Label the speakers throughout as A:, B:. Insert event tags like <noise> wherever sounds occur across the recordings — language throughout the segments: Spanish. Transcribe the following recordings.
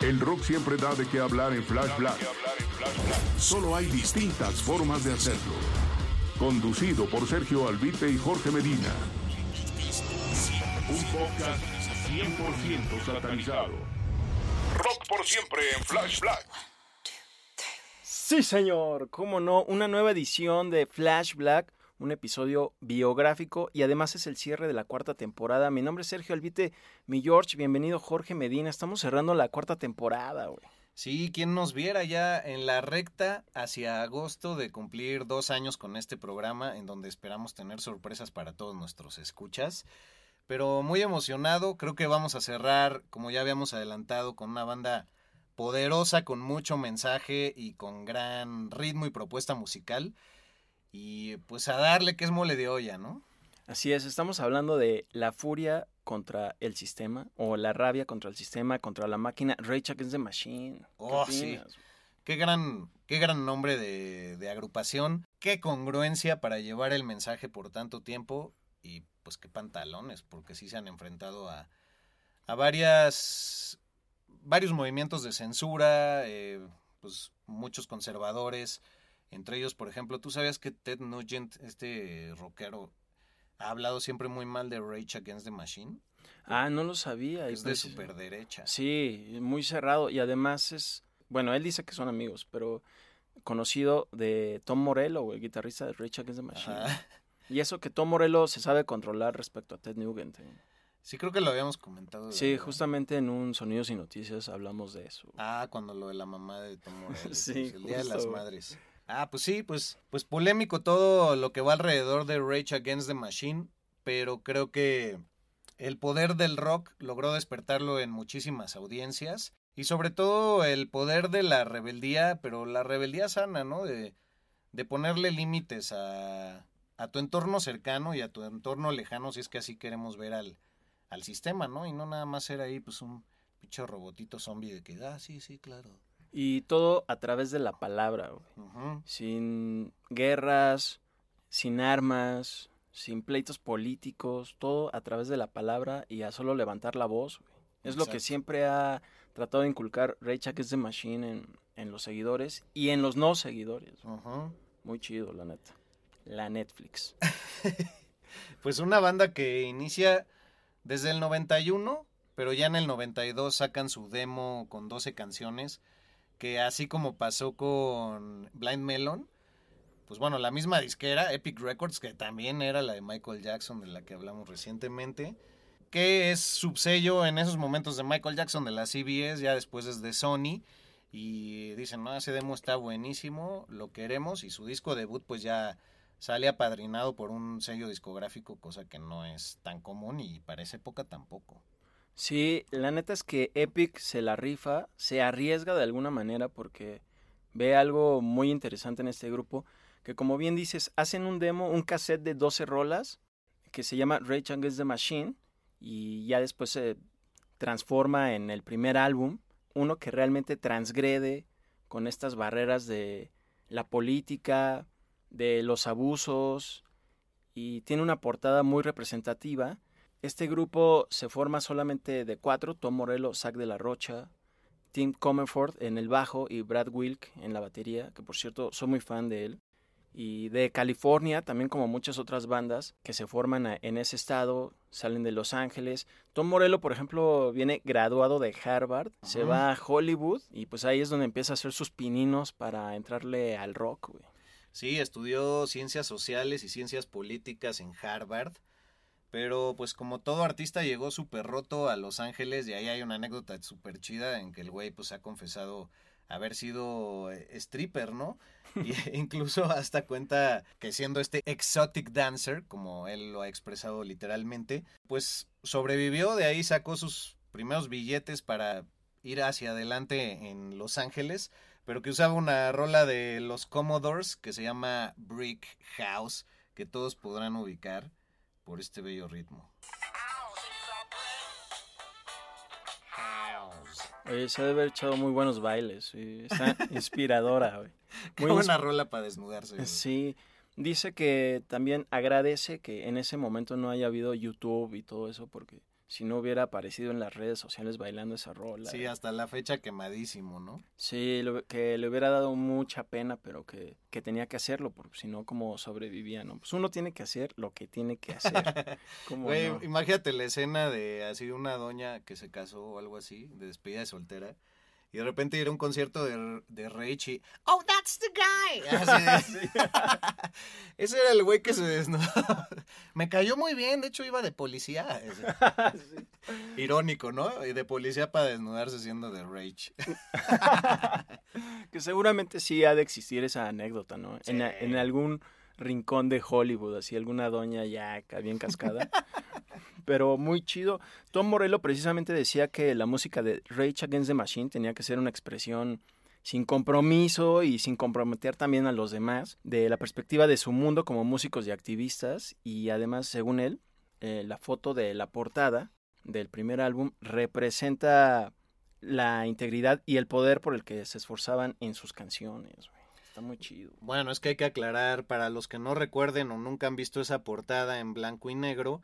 A: El rock siempre da de qué hablar en Flash Black. Solo hay distintas formas de hacerlo. Conducido por Sergio Albite y Jorge Medina. Un podcast 100% satanizado. Rock por siempre en Flash Black.
B: Sí, señor, cómo no, una nueva edición de Flash Black, un episodio biográfico y además es el cierre de la cuarta temporada. Mi nombre es Sergio Albite, mi George, bienvenido Jorge Medina. Estamos cerrando la cuarta temporada, güey.
C: Sí, quien nos viera ya en la recta hacia agosto de cumplir dos años con este programa, en donde esperamos tener sorpresas para todos nuestros escuchas. Pero muy emocionado, creo que vamos a cerrar, como ya habíamos adelantado, con una banda poderosa, con mucho mensaje y con gran ritmo y propuesta musical. Y pues a darle que es mole de olla, ¿no?
B: Así es, estamos hablando de la furia contra el sistema o la rabia contra el sistema, contra la máquina. Rage Against the Machine. ¿Qué
C: Oh, sí. Qué gran, qué gran nombre de, de agrupación, qué congruencia para llevar el mensaje por tanto tiempo y pues qué pantalones, porque sí se han enfrentado a, a varias, varios movimientos de censura, eh, pues muchos conservadores, entre ellos, por ejemplo, tú sabías que Ted Nugent, este rockero, ha hablado siempre muy mal de Rage Against the Machine,
B: Ah, no lo sabía.
C: es de superderecha.
B: Sí, muy cerrado y además es, bueno, él dice que son amigos, pero conocido de Tom Morello, el guitarrista de Rage Against the Machine.
C: Ajá. <laughs>
B: Y eso que Tom Morello se sabe controlar respecto a Ted Nugent. ¿eh?
C: Sí, creo que lo habíamos comentado.
B: Sí,
C: ¿verdad?
B: justamente en un Sonidos y Noticias hablamos de eso.
C: Ah, cuando lo de la mamá de Tom Morello. <laughs>
B: Sí,
C: pues, el Día de las. Madres. Ah, pues sí, pues, pues polémico todo lo que va alrededor de Rage Against the Machine, pero creo que el poder del rock logró despertarlo en muchísimas audiencias y sobre todo el poder de la rebeldía, pero la rebeldía sana, ¿no? De, de ponerle límites a, a tu entorno cercano y a tu entorno lejano, si es que así queremos ver al, al sistema, ¿no? Y no nada más ser ahí, pues un pinche robotito zombie de que, ah, sí, sí, claro.
B: Y todo a través de la palabra, güey. Sin guerras, sin armas, sin pleitos políticos, todo a través de la palabra y a solo levantar la voz. güey. Es lo que siempre ha tratado de inculcar Rage Against the Machine en, en los seguidores y en los no seguidores. Muy chido, la neta. La Netflix. <laughs>
C: Pues una banda que inicia desde el 91, pero ya en el 92 sacan su demo con 12 canciones, que así como pasó con Blind Melon, pues bueno, la misma disquera, Epic Records, que también era la de Michael Jackson, de la que hablamos recientemente, que es subsello en esos momentos de Michael Jackson de la CBS, ya después es de Sony, y dicen, no, ese demo está buenísimo, lo queremos, y su disco debut pues ya sale apadrinado por un sello discográfico, cosa que no es tan común y para esa época tampoco.
B: Sí, la neta es que Epic se la rifa, se arriesga de alguna manera porque ve algo muy interesante en este grupo, que como bien dices, hacen un demo, un cassette de 12 rolas que se llama Rage Against the Machine y ya después se transforma en el primer álbum, uno que realmente transgrede con estas barreras de la política, de los abusos y tiene una portada muy representativa. Este grupo se forma solamente de cuatro, Tom Morello, Zach de la Rocha, Tim Comerford en el bajo y Brad Wilk en la batería, que por cierto soy muy fan de él. y de California, también como muchas otras bandas que se forman en ese estado, salen de Los Ángeles. Tom Morello, por ejemplo, viene graduado de Harvard, se va a Hollywood y pues ahí es donde empieza a hacer sus pininos para entrarle al rock, güey.
C: Sí, estudió ciencias sociales y ciencias políticas en Harvard. Pero pues como todo artista llegó súper roto a Los Ángeles y ahí hay una anécdota súper chida en que el güey pues ha confesado haber sido eh, stripper, ¿no? <laughs> Y <laughs> incluso hasta cuenta que siendo este exotic dancer, como él lo ha expresado literalmente, pues sobrevivió, de ahí sacó sus primeros billetes para ir hacia adelante en Los Ángeles, pero que usaba una rola de los Commodores que se llama Brick House, que todos podrán ubicar por este bello ritmo.
B: Oye, se debe haber echado muy buenos bailes, está <laughs> inspiradora, güey.
C: Qué
B: Muy
C: buena rola para desnudarse. güey.
B: Sí, dice que también agradece que en ese momento no haya habido YouTube y todo eso, porque si no hubiera aparecido en las redes sociales bailando esa rola.
C: Sí, hasta la fecha quemadísimo, ¿no?
B: Sí, lo- que le hubiera dado mucha pena, pero que, que tenía que hacerlo, porque si no, ¿cómo sobrevivía? No? Pues uno tiene que hacer lo que tiene que hacer. <laughs> ¿Cómo
C: Güey,
B: no?
C: imagínate la escena de así una doña que se casó o algo así, de despedida de soltera, y de repente ir a un concierto de, de Rage y ¡Oh, that's the guy! <laughs> Así de- <laughs> Ese era el güey que se desnudó. <laughs> Me cayó muy bien, de hecho iba de policía. Irónico, ¿no? Y de policía para desnudarse siendo de Rage.
B: Que seguramente sí ha de existir esa anécdota, ¿no? En,
C: Sí.
B: en algún rincón de Hollywood, así alguna doña ya bien cascada. Pero muy chido. Tom Morello precisamente decía que la música de Rage Against the Machine tenía que ser una expresión sin compromiso y sin comprometer también a los demás, de la perspectiva de su mundo como músicos y activistas. Y además, según él, eh, la foto de la portada del primer álbum representa la integridad y el poder por el que se esforzaban en sus canciones. Está muy chido.
C: Bueno, es que hay que aclarar, para los que no recuerden o nunca han visto esa portada en blanco y negro,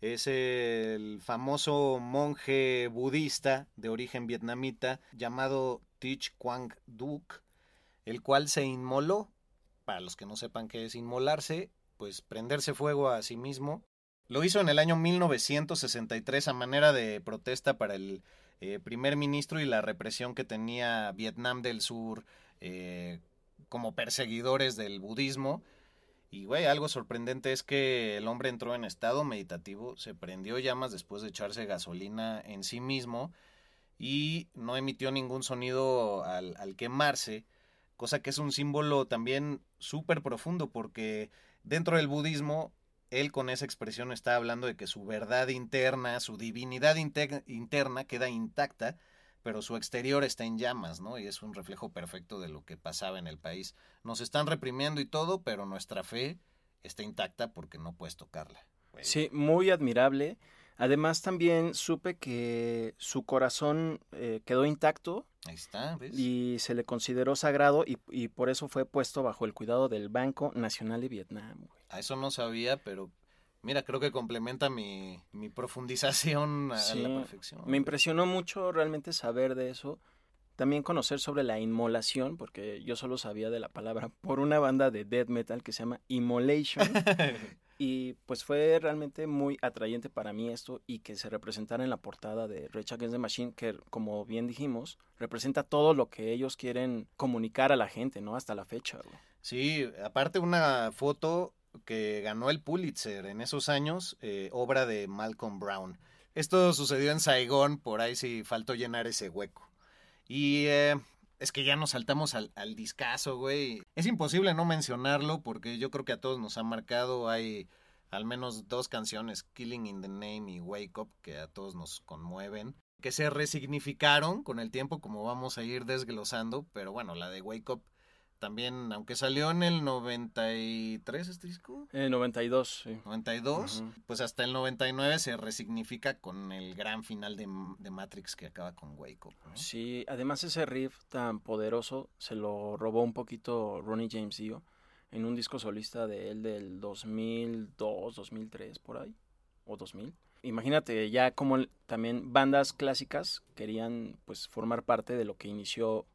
C: es el famoso monje budista de origen vietnamita llamado Thich Quang Duc, el cual se inmoló. Para los que no sepan qué es inmolarse, pues prenderse fuego a sí mismo. Lo hizo en el año 1963 a manera de protesta para el eh, primer ministro y la represión que tenía Vietnam del Sur eh, como perseguidores del budismo. Y, güey, algo sorprendente es que el hombre entró en estado meditativo, se prendió llamas después de echarse gasolina en sí mismo y no emitió ningún sonido al, al quemarse, cosa que es un símbolo también súper profundo porque dentro del budismo él con esa expresión está hablando de que su verdad interna, su divinidad inte- interna queda intacta, pero su exterior está en llamas, ¿no? Y es un reflejo perfecto de lo que pasaba en el país. Nos están reprimiendo y todo, pero nuestra fe está intacta porque no puedes tocarla.
B: Sí, muy admirable. Además también supe que su corazón eh, quedó intacto
C: Ahí está, ¿ves?
B: y se le consideró sagrado y, y por eso fue puesto bajo el cuidado del Banco Nacional de Vietnam.
C: A eso no sabía, pero mira, creo que complementa mi, mi profundización a,
B: Sí,
C: la perfección.
B: Me impresionó mucho realmente saber de eso. También conocer sobre la inmolación, porque yo solo sabía de la palabra por una banda de death metal que se llama Immolation. <laughs> y pues fue realmente muy atrayente para mí esto y que se representara en la portada de Rage Against the Machine, que como bien dijimos, representa todo lo que ellos quieren comunicar a la gente, ¿no? Hasta la fecha. güey.
C: Sí, aparte una foto que ganó el Pulitzer en esos años, eh, obra de Malcolm Brown. Esto sucedió en Saigón, por ahí sí faltó llenar ese hueco. Y eh, es que ya nos saltamos al, al discazo, güey. Es imposible no mencionarlo porque yo creo que a todos nos ha marcado. Hay al menos dos canciones, Killing in the Name y Wake Up, que a todos nos conmueven. Que se resignificaron con el tiempo, como vamos a ir desglosando. Pero bueno, la de Wake Up también, aunque salió en el 93 este disco,
B: Eh, 92, sí.
C: 92,
B: Ujú.
C: pues hasta el 99 se resignifica con el gran final de, de Matrix que acaba con Wake Up. ¿no?
B: Sí, además ese riff tan poderoso se lo robó un poquito Ronnie James Dio en un disco solista de él del 2002, 2003, por ahí, o 2000. Imagínate ya como también bandas clásicas querían pues formar parte de lo que inició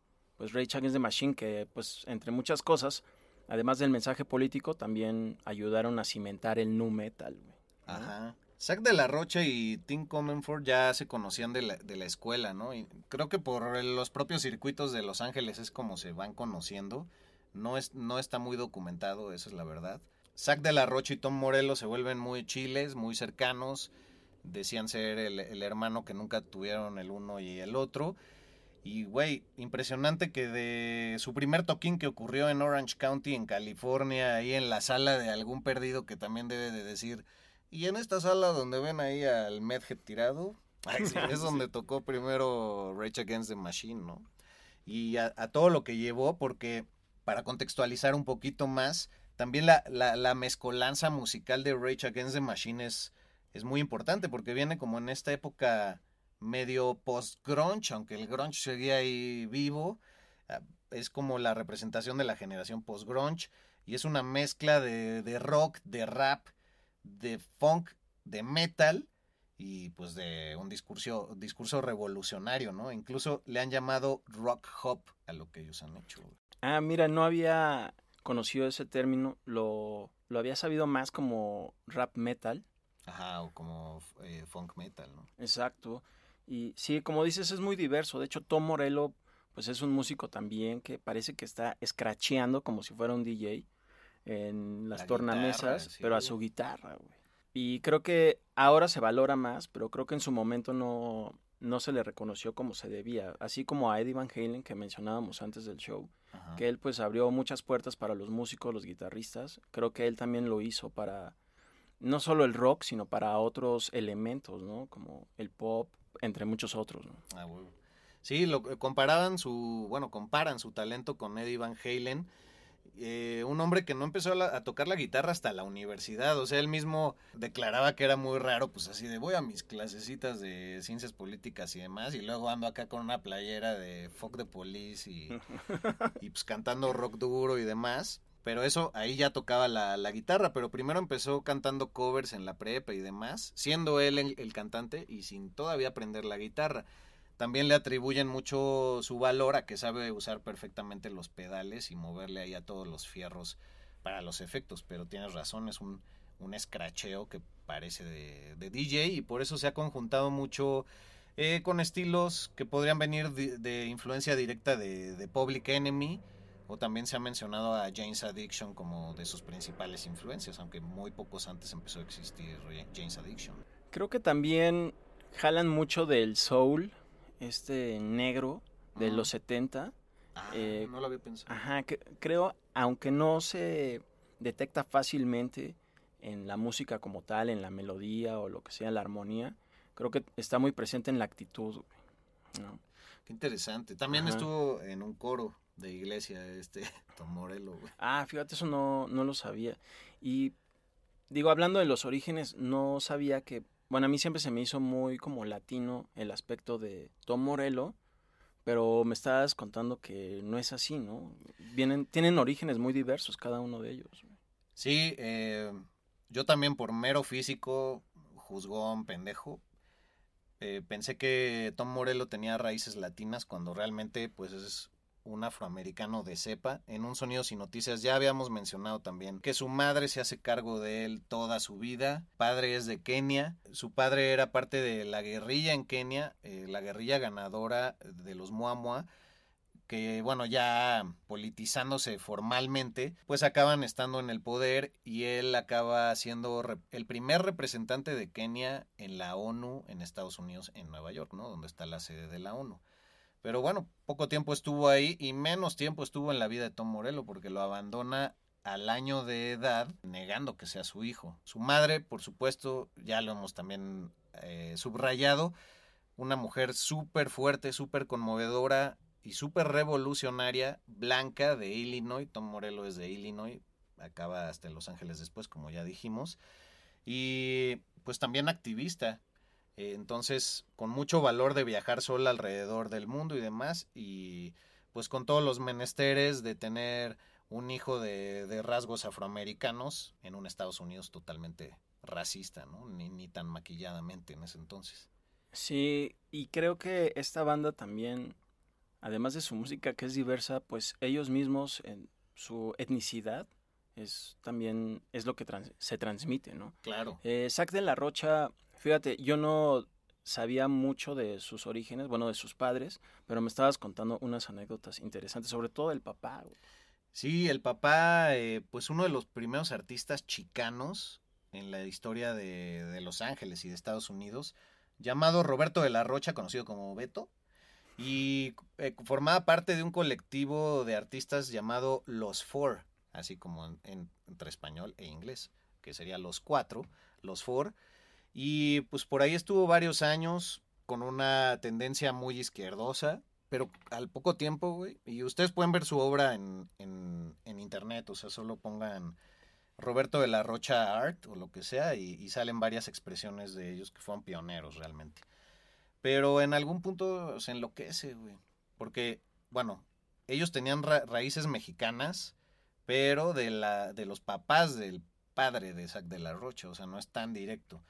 B: pues Rage Against the Machine, que pues entre muchas cosas además del mensaje político, también ayudaron a cimentar el nu metal. güey.
C: Ajá. Zack de la Rocha y Tim Comenford ya se conocían de la, de la escuela, ¿no? Y creo que por los propios circuitos de Los Ángeles es como se van conociendo. No, es, no está muy documentado, esa es la verdad. Zack de la Rocha y Tom Morello se vuelven muy chiles, muy cercanos. Decían ser el, el hermano que nunca tuvieron el uno y el otro. Y, güey, impresionante que de su primer toquín que ocurrió en Orange County, en California, ahí en la sala de algún perdido que también debe de decir, y en esta sala donde ven ahí al Medhead tirado, <laughs> ay, sí, es donde tocó primero Rage Against the Machine, ¿no? Y a, a todo lo que llevó, porque para contextualizar un poquito más, también la, la, la mezcolanza musical de Rage Against the Machine es, es muy importante, porque viene como en esta época medio post-grunge, aunque el grunge seguía ahí vivo, ah, es como la representación de la generación post-grunge, y es una mezcla de, de rock, de rap, de funk, de metal y pues de un discurso, discurso revolucionario, ¿no? Incluso le han llamado rock hop a lo que ellos han hecho.
B: Ah, mira, no había conocido ese término, lo, lo había sabido más como rap metal.
C: Ajá, o como eh, funk metal, ¿no?
B: Exacto. Y sí, como dices, es muy diverso. De hecho, Tom Morello, pues es un músico también que parece que está scratcheando como si fuera un DJ en las
C: La
B: tornamesas,
C: guitarra, sí.
B: pero a su guitarra, güey. Y creo que ahora se valora más, pero creo que en su momento no, no se le reconoció como se debía. Así como a Eddie Van Halen, que mencionábamos antes del show,
C: Ajá.
B: que él pues abrió muchas puertas para los músicos, los guitarristas. Creo que él también lo hizo para no solo el rock, sino para otros elementos, ¿no? Como el pop, entre muchos otros, ¿no?
C: Ah, huevo. Sí, lo comparaban su, bueno, comparan su talento con Eddie Van Halen, eh, un hombre que no empezó a, la- a tocar la guitarra hasta la universidad, o sea, él mismo declaraba que era muy raro, pues así de voy a mis clasecitas de ciencias políticas y demás, y luego ando acá con una playera de Fuck the Police y, <laughs> y pues cantando rock duro y demás. Pero eso, ahí ya tocaba la, la guitarra, pero primero empezó cantando covers en la prepa y demás, siendo él el, el cantante y sin todavía aprender la guitarra. También le atribuyen mucho su valor a que sabe usar perfectamente los pedales y moverle ahí a todos los fierros para los efectos, pero tienes razón, es un, un escracheo que parece de, de DJ y por eso se ha conjuntado mucho eh, con estilos que podrían venir de, de influencia directa de, de Public Enemy o también se ha mencionado a James Addiction como de sus principales influencias, aunque muy pocos antes empezó a existir James Addiction.
B: Creo que también jalan mucho del soul, este negro de los 70.
C: Ah,
B: Eh,
C: no lo había pensado.
B: Ajá, que- creo, aunque no se detecta fácilmente en la música como tal, en la melodía o lo que sea, la armonía, creo que está muy presente en la actitud.
C: Qué interesante. También
B: Ajá.
C: estuvo en un coro de iglesia este <laughs> Tom Morello, güey.
B: Ah, fíjate, eso no, no lo sabía. Y digo, hablando de los orígenes, no sabía que, bueno, a mí siempre se me hizo muy como latino el aspecto de Tom Morello, pero me estabas contando que no es así, ¿no? Vienen, tienen orígenes muy diversos cada uno de ellos. güey.
C: Sí, eh, yo también por mero físico, juzgón, pendejo, eh, pensé que Tom Morello tenía raíces latinas cuando realmente pues es un afroamericano de cepa. En un Sonidos y Noticias ya habíamos mencionado también que su madre se hace cargo de él toda su vida. Padre es de Kenia. Su padre era parte de la guerrilla en Kenia, eh, la guerrilla ganadora de los Muamua que bueno, ya politizándose formalmente, pues acaban estando en el poder y él acaba siendo el primer representante de Kenia en la ONU en Estados Unidos, en Nueva York, ¿no? Donde está la sede de la ONU. Pero bueno, poco tiempo estuvo ahí y menos tiempo estuvo en la vida de Tom Morello porque lo abandona al año de edad negando que sea su hijo. Su madre, por supuesto, ya lo hemos también eh, subrayado, una mujer súper fuerte, súper conmovedora y súper revolucionaria, blanca de Illinois. Tom Morello es de Illinois, acaba hasta Los Ángeles después, como ya dijimos. Y pues también activista. Entonces, con mucho valor de viajar sola alrededor del mundo y demás. Y pues con todos los menesteres de tener un hijo de, de rasgos afroamericanos en un Estados Unidos totalmente racista, ¿no? Ni, ni tan maquilladamente en ese entonces.
B: Sí, y creo que esta banda también, además de su música que es diversa, pues ellos mismos en su etnicidad es también es lo que trans- se transmite, ¿no?
C: Claro.
B: Eh, Zac de la Rocha, fíjate, yo no sabía mucho de sus orígenes, bueno, de sus padres, pero me estabas contando unas anécdotas interesantes, sobre todo el papá. güey.
C: Sí, el papá, eh, pues uno de los primeros artistas chicanos en la historia de, de Los Ángeles y de Estados Unidos, llamado Roberto de la Rocha, conocido como Beto, y eh, formaba parte de un colectivo de artistas llamado Los Four, así como en- en- entre español e inglés, que sería Los Cuatro, Los Four, y pues por ahí estuvo varios años con una tendencia muy izquierdosa, pero al poco tiempo, güey, y ustedes pueden ver su obra en, en, internet, o sea, solo pongan Roberto de la Rocha Art o lo que sea, y salen varias expresiones de ellos que fueron pioneros realmente. Pero en algún punto se enloquece, güey, porque, bueno, ellos tenían ra- raíces mexicanas, pero de, la, de los papás del padre de Isaac de la Rocha, o sea, no es tan directo.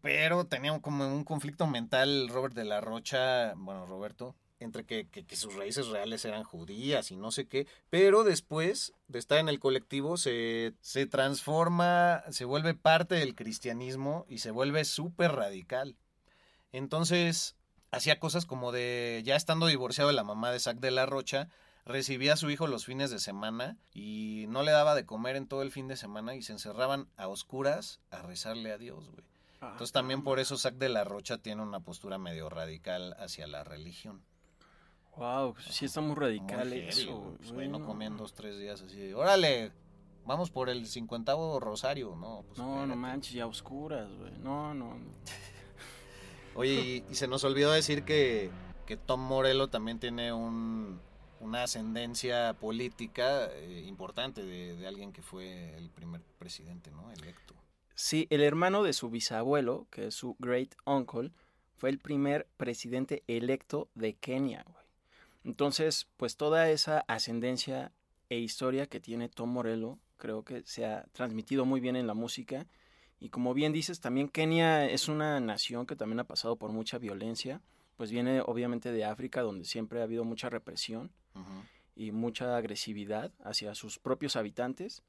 C: Pero tenía como un conflicto mental Robert de la Rocha, bueno, Roberto, entre que, que- que sus raíces reales eran judías y no sé qué. Pero después de estar en el colectivo se, se transforma, se vuelve parte del cristianismo y se vuelve súper radical. Entonces hacía cosas como de, ya estando divorciado de la mamá de Isaac de la Rocha, recibía a su hijo los fines de semana y no le daba de comer en todo el fin de semana y se encerraban a oscuras a rezarle a Dios, güey. Entonces también por eso Sac de la Rocha tiene una postura medio radical hacia la religión.
B: Wow, sí está muy radical
C: Muy
B: eso.
C: güey. Pues, güey, no comían dos, tres días así. Órale, vamos por el cincuentavo rosario. No, pues,
B: No, no manches, ya oscuras, güey. No, no. no.
C: Oye, y, se nos olvidó decir que, que Tom Morello también tiene un, una ascendencia política eh, importante de, alguien que fue el primer presidente, ¿no? Electo.
B: Sí, el hermano de su bisabuelo, que es su great uncle, fue el primer presidente electo de Kenia. Entonces, pues toda esa ascendencia e historia que tiene Tom Morello, creo que se ha transmitido muy bien en la música. Y como bien dices, también Kenia es una nación que también ha pasado por mucha violencia. Pues viene obviamente de África, donde siempre ha habido mucha represión y mucha agresividad hacia sus propios habitantes.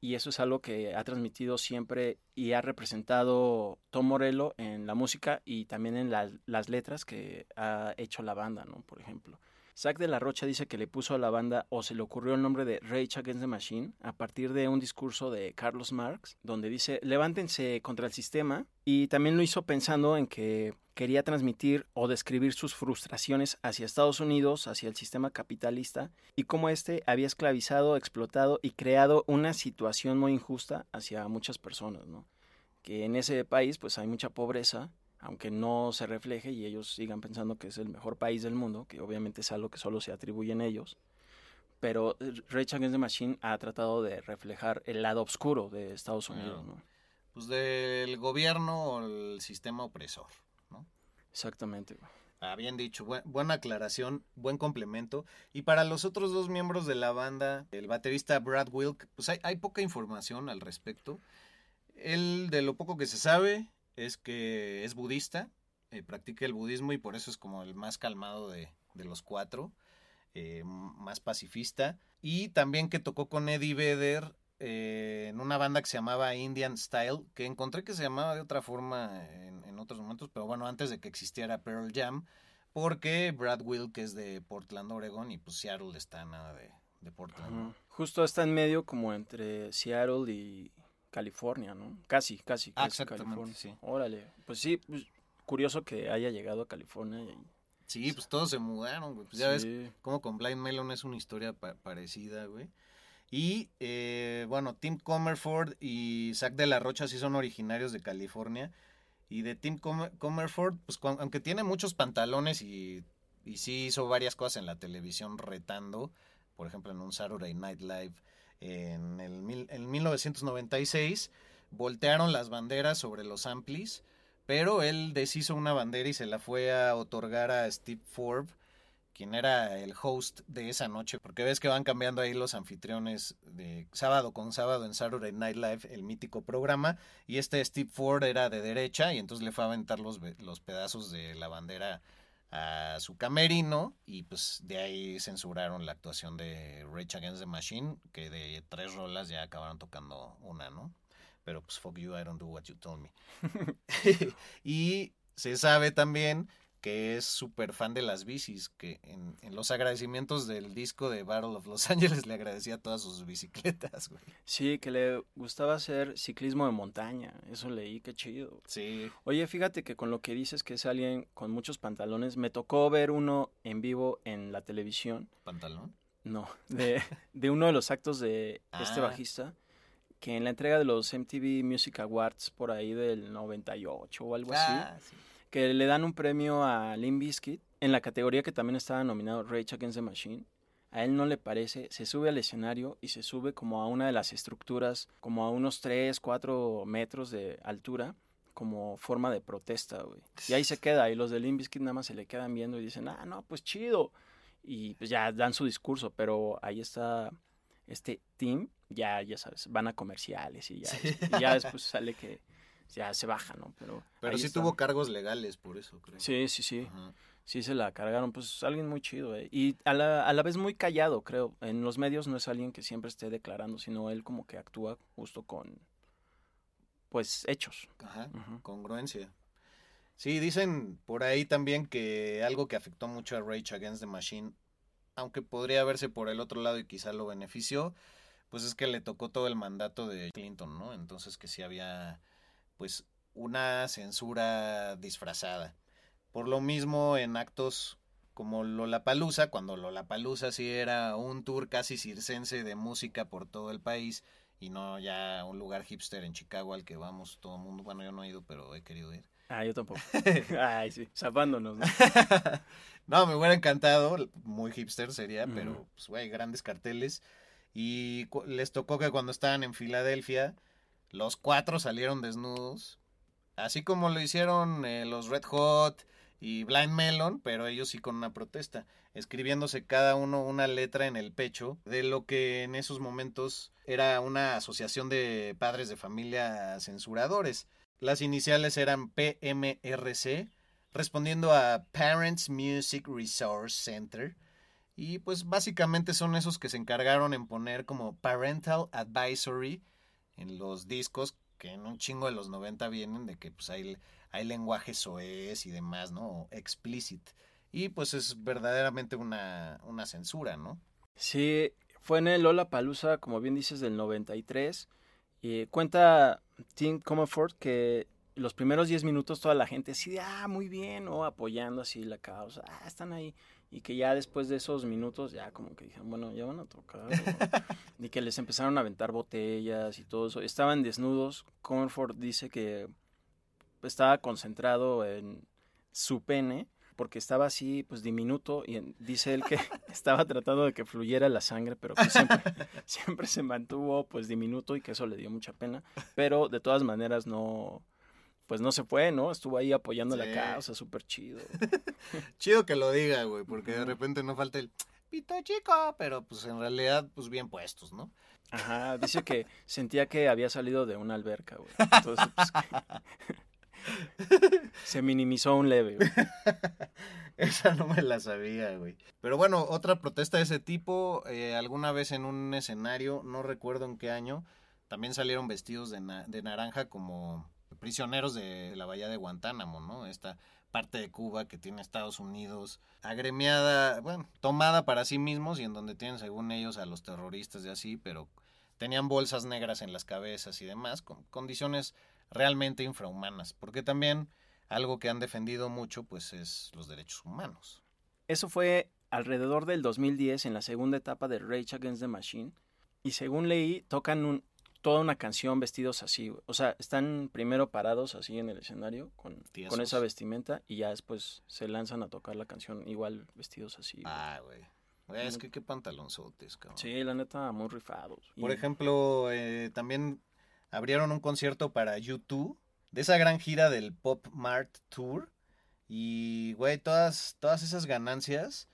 B: Y eso es algo que ha transmitido siempre y ha representado Tom Morello en la música y también en la- las letras que ha hecho la banda, ¿no? Por ejemplo. Zack de la Rocha dice que le puso a la banda o se le ocurrió el nombre de Rage Against the Machine a partir de un discurso de Carlos Marx, donde dice levántense contra el sistema y también lo hizo pensando en que quería transmitir o describir sus frustraciones hacia Estados Unidos, hacia el sistema capitalista y cómo éste había esclavizado, explotado y creado una situación muy injusta hacia muchas personas, ¿no? Que en ese país pues hay mucha pobreza, aunque no se refleje y ellos sigan pensando que es el mejor país del mundo, que obviamente es algo que solo se atribuyen ellos. Pero eh, Rage Against the Machine ha tratado de reflejar el lado oscuro de Estados Unidos,
C: Claro.
B: ¿no?
C: Pues del gobierno o el sistema opresor.
B: Exactamente. güey.
C: Ah, bien dicho, buen- buena aclaración, buen complemento. Y para los otros dos miembros de la banda, el baterista Brad Wilk, pues hay, hay poca información al respecto. Él, de lo poco que se sabe, es que es budista, eh, practica el budismo y por eso es como el más calmado de, de los cuatro, eh, más pacifista. Y también que tocó con Eddie Vedder eh, en una banda que se llamaba Indian Style, que encontré que se llamaba de otra forma en, en otros momentos, pero bueno, antes de que existiera Pearl Jam, porque Brad Wilk es de Portland, Oregon, y pues Seattle está nada de, de Portland.
B: Justo está en medio como entre Seattle y California, ¿no? Casi, casi,
C: Ah,
B: casi
C: exactamente,
B: California.
C: sí.
B: Órale. Pues sí, pues, curioso que haya llegado a California. y-
C: Sí, pues todos se mudaron, güey. Pues ya ves como con Blind Melon es una historia pa- parecida, güey. Y eh, bueno, Tim Comerford y Zach de la Rocha sí son originarios de California. Y de Tim Comer- Comerford, pues aunque tiene muchos pantalones y, y sí hizo varias cosas en la televisión retando, por ejemplo en un Saturday Night Live en el en 1996, voltearon las banderas sobre los amplis, pero él deshizo una bandera y se la fue a otorgar a Steve Forbes, quien era el host de esa noche, porque ves que van cambiando ahí los anfitriones de sábado con sábado en Saturday Night Live, el mítico programa, y este Steve Ford era de derecha y entonces le fue a aventar los, los pedazos de la bandera a su camerino y pues de ahí censuraron la actuación de Rage Against the Machine, que de tres rolas ya acabaron tocando una, ¿no? Pero pues fuck you, I don't do what you told me. <laughs> <laughs> y se sabe también que es súper fan de las bicis, que en, en, los agradecimientos del disco de Battle of Los <laughs> Angeles le agradecía todas sus bicicletas, güey.
B: Sí, que le gustaba hacer ciclismo de montaña, eso leí, qué chido.
C: Sí.
B: Oye, fíjate que con lo que dices que es alguien con muchos pantalones, me tocó ver uno en vivo en la televisión.
C: ¿Pantalón?
B: No, de, <laughs> de uno de los actos de este
C: Ah.
B: bajista, que en la entrega de los MTV Music Awards por ahí del 98 o algo así,
C: Ah, sí.
B: Que le dan un premio a Limp Bizkit en la categoría que también estaba nominado Rage Against the Machine. A él no le parece, se sube al escenario y se sube como a una de las estructuras, como a unos 3, 4 metros de altura, como forma de protesta, güey. Y ahí se queda, y los de Limp Bizkit nada más se le quedan viendo y dicen, ah, no, pues chido. Y pues ya dan su discurso, pero ahí está este team, ya, ya sabes, van a comerciales y ya, y ya después sale que ya se baja, ¿no? Pero,
C: Pero sí tuvo cargos legales por eso, creo.
B: Sí, sí, sí.
C: Ajá.
B: Sí se la cargaron, pues alguien muy chido, eh. Y a la, a la vez muy callado, creo. En los medios no es alguien que siempre esté declarando, sino él como que actúa justo con, pues, hechos.
C: Ajá, congruencia. Sí, dicen por ahí también que algo que afectó mucho a Rage Against the Machine, aunque podría verse por el otro lado y quizá lo benefició, pues es que le tocó todo el mandato de Clinton, ¿no? Entonces que sí había, pues, una censura disfrazada. Por lo mismo en actos como Lollapalooza, cuando Lollapalooza sí era un tour casi circense de música por todo el país y no ya un lugar hipster en Chicago al que vamos todo el mundo. Bueno, yo no he ido, pero he querido ir.
B: Ah, yo tampoco. <laughs> Ay, sí, zapándonos, ¿no? <laughs>
C: no, me hubiera encantado, muy hipster sería, pero pues güey, grandes carteles. Y les tocó que cuando estaban en Filadelfia, los cuatro salieron desnudos, así como lo hicieron eh, los Red Hot y Blind Melon, pero ellos sí con una protesta, escribiéndose cada uno una letra en el pecho de lo que en esos momentos era una asociación de padres de familia censuradores. Las iniciales eran PMRC, respondiendo a Parents Music Resource Center. Y pues básicamente son esos que se encargaron en poner como Parental Advisory en los discos que en un chingo de los 90 vienen de que pues hay, hay lenguaje soez y demás, ¿no? O explicit. Y pues es verdaderamente una, una censura, ¿no?
B: Sí, fue en el Lola Palusa, como bien dices, del 93. Y cuenta Tim Comerford que los primeros 10 minutos toda la gente así de, ah, muy bien, o apoyando así la causa, ah, están ahí. Y que ya después de esos minutos, ya como que dijeron, bueno, ya van a tocar. o- <laughs> y que les empezaron a aventar botellas y todo eso. Estaban desnudos. Comerford dice que estaba concentrado en su pene porque estaba así, pues diminuto, y en- dice él que <laughs> <laughs> estaba tratando de que fluyera la sangre, pero que siempre, siempre se mantuvo pues diminuto y que eso le dio mucha pena, pero de todas maneras no, pues no se fue, ¿no? Estuvo ahí apoyando
C: Sí.
B: la causa, súper chido. <laughs>
C: Chido que lo diga, güey, porque de repente no falta el pito chico, pero pues en realidad pues bien puestos, ¿no?
B: Ajá, dice que <laughs> sentía que había salido de una alberca, güey. Entonces, pues, que- se minimizó un leve, güey. <laughs>
C: Esa no me la sabía, güey. Pero bueno, otra protesta de ese tipo, eh, alguna vez en un escenario, no recuerdo en qué año, también salieron vestidos de, na- de naranja como prisioneros de la bahía de Guantánamo, ¿no? Esta parte de Cuba que tiene Estados Unidos agremiada, bueno, tomada para sí mismos y en donde tienen según ellos a los terroristas y así, pero tenían bolsas negras en las cabezas y demás, con condiciones realmente infrahumanas, porque también algo que han defendido mucho pues es los derechos humanos.
B: Eso fue alrededor del 2010 en la segunda etapa de Rage Against the Machine. Y según leí, tocan un- toda una canción vestidos así. güey. O sea, están primero parados así en el escenario con, con esa vestimenta y ya después se lanzan a tocar la canción igual vestidos así. güey.
C: Ah, güey. Güey, Es que qué pantalonzotes, cabrón.
B: Sí, la neta, muy rifados.
C: Por
B: Y-
C: ejemplo, eh, también abrieron un concierto para YouTube de esa gran gira del Pop Mart Tour. Y, güey, todas, todas esas ganancias,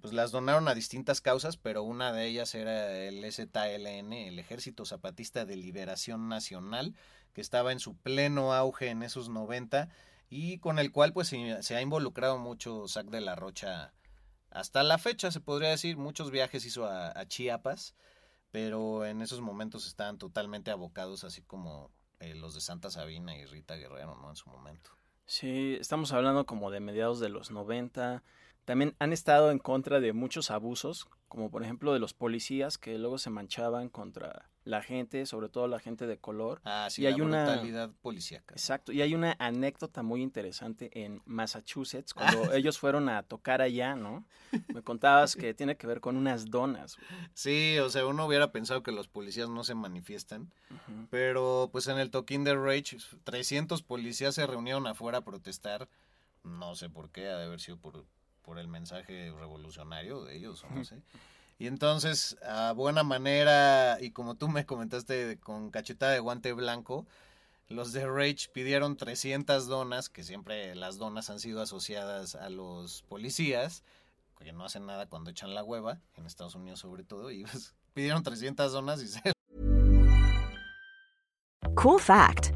C: pues las donaron a distintas causas, pero una de ellas era el ZLN, el Ejército Zapatista de Liberación Nacional, que estaba en su pleno auge en esos 90 y con el cual pues se, ha involucrado mucho Zack de la Rocha hasta la fecha, se podría decir. Muchos viajes hizo a, a Chiapas, pero en esos momentos estaban totalmente abocados, así como eh, los de Santa Sabina y Rita Guerrero, ¿no? En su momento.
B: Sí, estamos hablando como de mediados de los 90. También han estado en contra de muchos abusos, como por ejemplo de los policías que luego se manchaban contra la gente, sobre todo la gente de color.
C: Ah, sí,
B: Y hay
C: la
B: una-
C: brutalidad policíaca.
B: Exacto, y hay una anécdota muy interesante en Massachusetts, cuando <laughs> ellos fueron a tocar allá, ¿no? Me contabas <laughs> que tiene que ver con unas donas. güey.
C: Sí, o sea, uno hubiera pensado que los policías no se manifiestan, pero pues en el toquín de Rage, 300 policías se reunieron afuera a protestar. No sé por qué, ha de haber sido por, por el mensaje revolucionario de ellos, o no sé. Y entonces, a buena manera, y como tú me comentaste con cachetada de guante blanco, los de Rage pidieron 300 donas, que siempre las donas han sido asociadas a los policías, que no hacen nada cuando echan la hueva, en Estados Unidos sobre todo, y pues, <laughs> pidieron 300 donas y se
D: Cool fact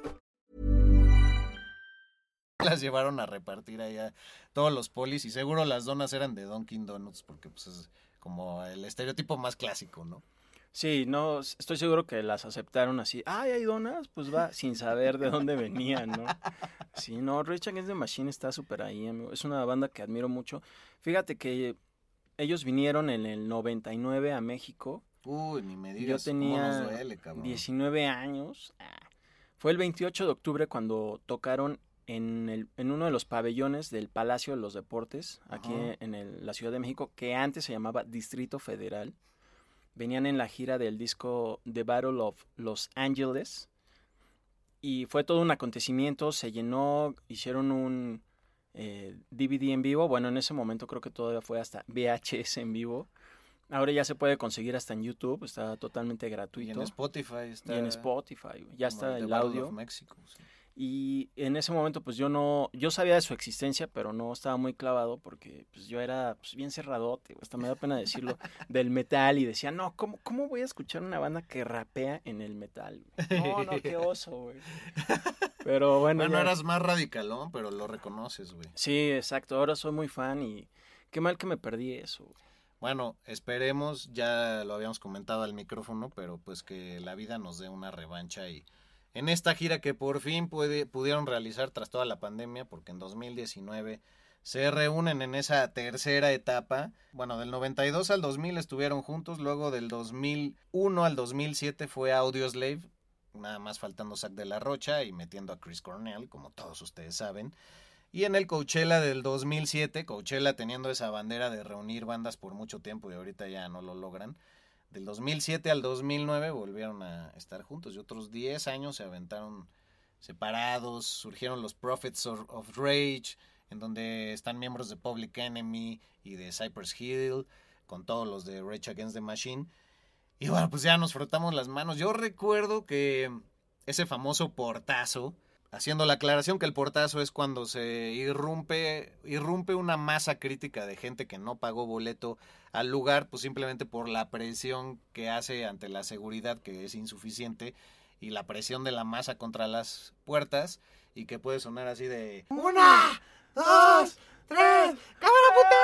C: las llevaron a repartir allá todos los polis y seguro las donas eran de Dunkin' Donuts porque pues es como el estereotipo más clásico, ¿no?
B: Sí, no, estoy seguro que las aceptaron así. Ay, hay donas, pues va, sin saber de dónde venían, ¿no? Sí, no, Rage Against the Machine está súper ahí, amigo. Es una banda que admiro mucho. Fíjate que ellos vinieron en el 99 a México.
C: Uy, ni me
B: Yo
C: digas cómo
B: tenía
C: nos duele, cabrón.
B: 19 años. Ah. Fue el 28 de octubre cuando tocaron en, el, en uno de los pabellones del Palacio de los Deportes, aquí en el- la Ciudad de México, que antes se llamaba Distrito Federal. Venían en la gira del disco The Battle of Los Angeles. Y fue todo un acontecimiento, se llenó, hicieron un eh, DVD en vivo. Bueno, en ese momento creo que todavía fue hasta VHS en vivo. Ahora ya se puede conseguir hasta en YouTube, está totalmente
C: Y
B: gratuito.
C: en Spotify está.
B: Y en Spotify, ya está el audio.
C: of Mexico, sí.
B: Y en ese momento, pues yo no, yo sabía de su existencia, pero no estaba muy clavado porque pues yo era pues, bien cerradote, hasta me da pena decirlo, <laughs> del metal y decía, no, ¿cómo, ¿cómo voy a escuchar una banda que rapea en el metal? güey? No, no, qué oso, güey. Pero bueno,
C: Bueno,
B: ya-
C: eras más radicalón, pero lo reconoces, güey.
B: sí, exacto, ahora soy muy fan y qué mal que me perdí eso. güey.
C: Bueno, esperemos, ya lo habíamos comentado al micrófono, pero pues que la vida nos dé una revancha y en esta gira que por fin pudieron realizar tras toda la pandemia, porque en 2019 se reúnen en esa tercera etapa. Bueno, del 92 al 2000 estuvieron juntos, luego del 2001 al 2007 fue Audioslave, nada más faltando Zack de la Rocha y metiendo a Chris Cornell, como todos ustedes saben. Y en el Coachella del 2007, Coachella teniendo esa bandera de reunir bandas por mucho tiempo y ahorita ya no lo logran. Del 2007 al 2009 volvieron a estar juntos y otros 10 años se aventaron separados, surgieron los Prophets of, of Rage, en donde están miembros de Public Enemy y de Cypress Hill, con todos los de Rage Against the Machine. Y bueno, pues ya nos frotamos las manos. Yo recuerdo que ese famoso portazo, haciendo la aclaración que el portazo es cuando se irrumpe, irrumpe una masa crítica de gente que no pagó boleto al lugar, pues simplemente por la presión que hace ante la seguridad que es insuficiente y la presión de la masa contra las puertas y que puede sonar así de
E: ¡Una! ¡Dos! ¡Tres! ¡Cámara puta!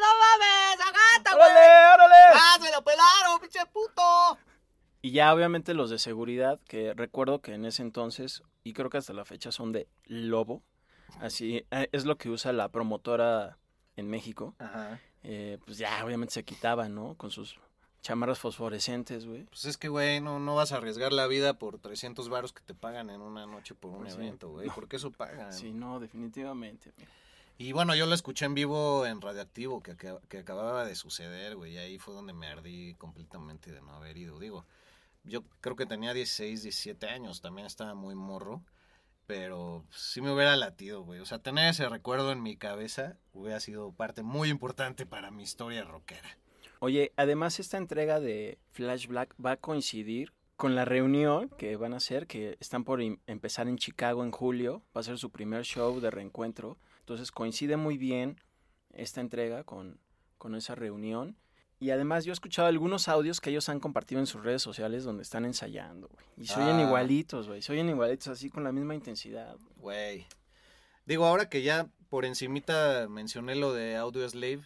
E: ¡No mames! ¡Agata, güey!
B: ¡Órale, órale!
E: ¡Ah, se lo pelaron, pinche puto!
B: Y ya obviamente los de seguridad, que recuerdo que en ese entonces, y creo que hasta la fecha son de Lobo, así eh, es lo que usa la promotora en México,
C: Ajá.
B: eh, pues ya obviamente se quitaban, ¿no? Con sus chamarras fosforescentes, güey.
C: Pues es que, güey, no, no vas a arriesgar la vida por 300 varos que te pagan en una noche por un
B: Pues
C: evento, güey.
B: No.
C: Porque eso pagan.
B: Sí, no, definitivamente. güey.
C: Y bueno, yo lo escuché en vivo en Radioactivo, que, aca- que acababa de suceder, güey. Y ahí fue donde me ardí completamente de no haber ido. Digo, yo creo que tenía 16, 17 años, también estaba muy morro. Pero sí me hubiera latido, güey. O sea, tener ese recuerdo en mi cabeza hubiera sido parte muy importante para mi historia rockera.
B: Oye, además esta entrega de Flash Black va a coincidir con la reunión que van a hacer, que están por em- empezar en Chicago en julio, va a ser su primer show de reencuentro, entonces coincide muy bien esta entrega con, con esa reunión. Y además yo he escuchado algunos audios que ellos han compartido en sus redes sociales donde están ensayando, güey. Y se oyen
C: Ah.
B: igualitos, güey. Se oyen igualitos así con la misma intensidad.
C: Güey. Digo, ahora que ya por encimita mencioné lo de Audio Slave,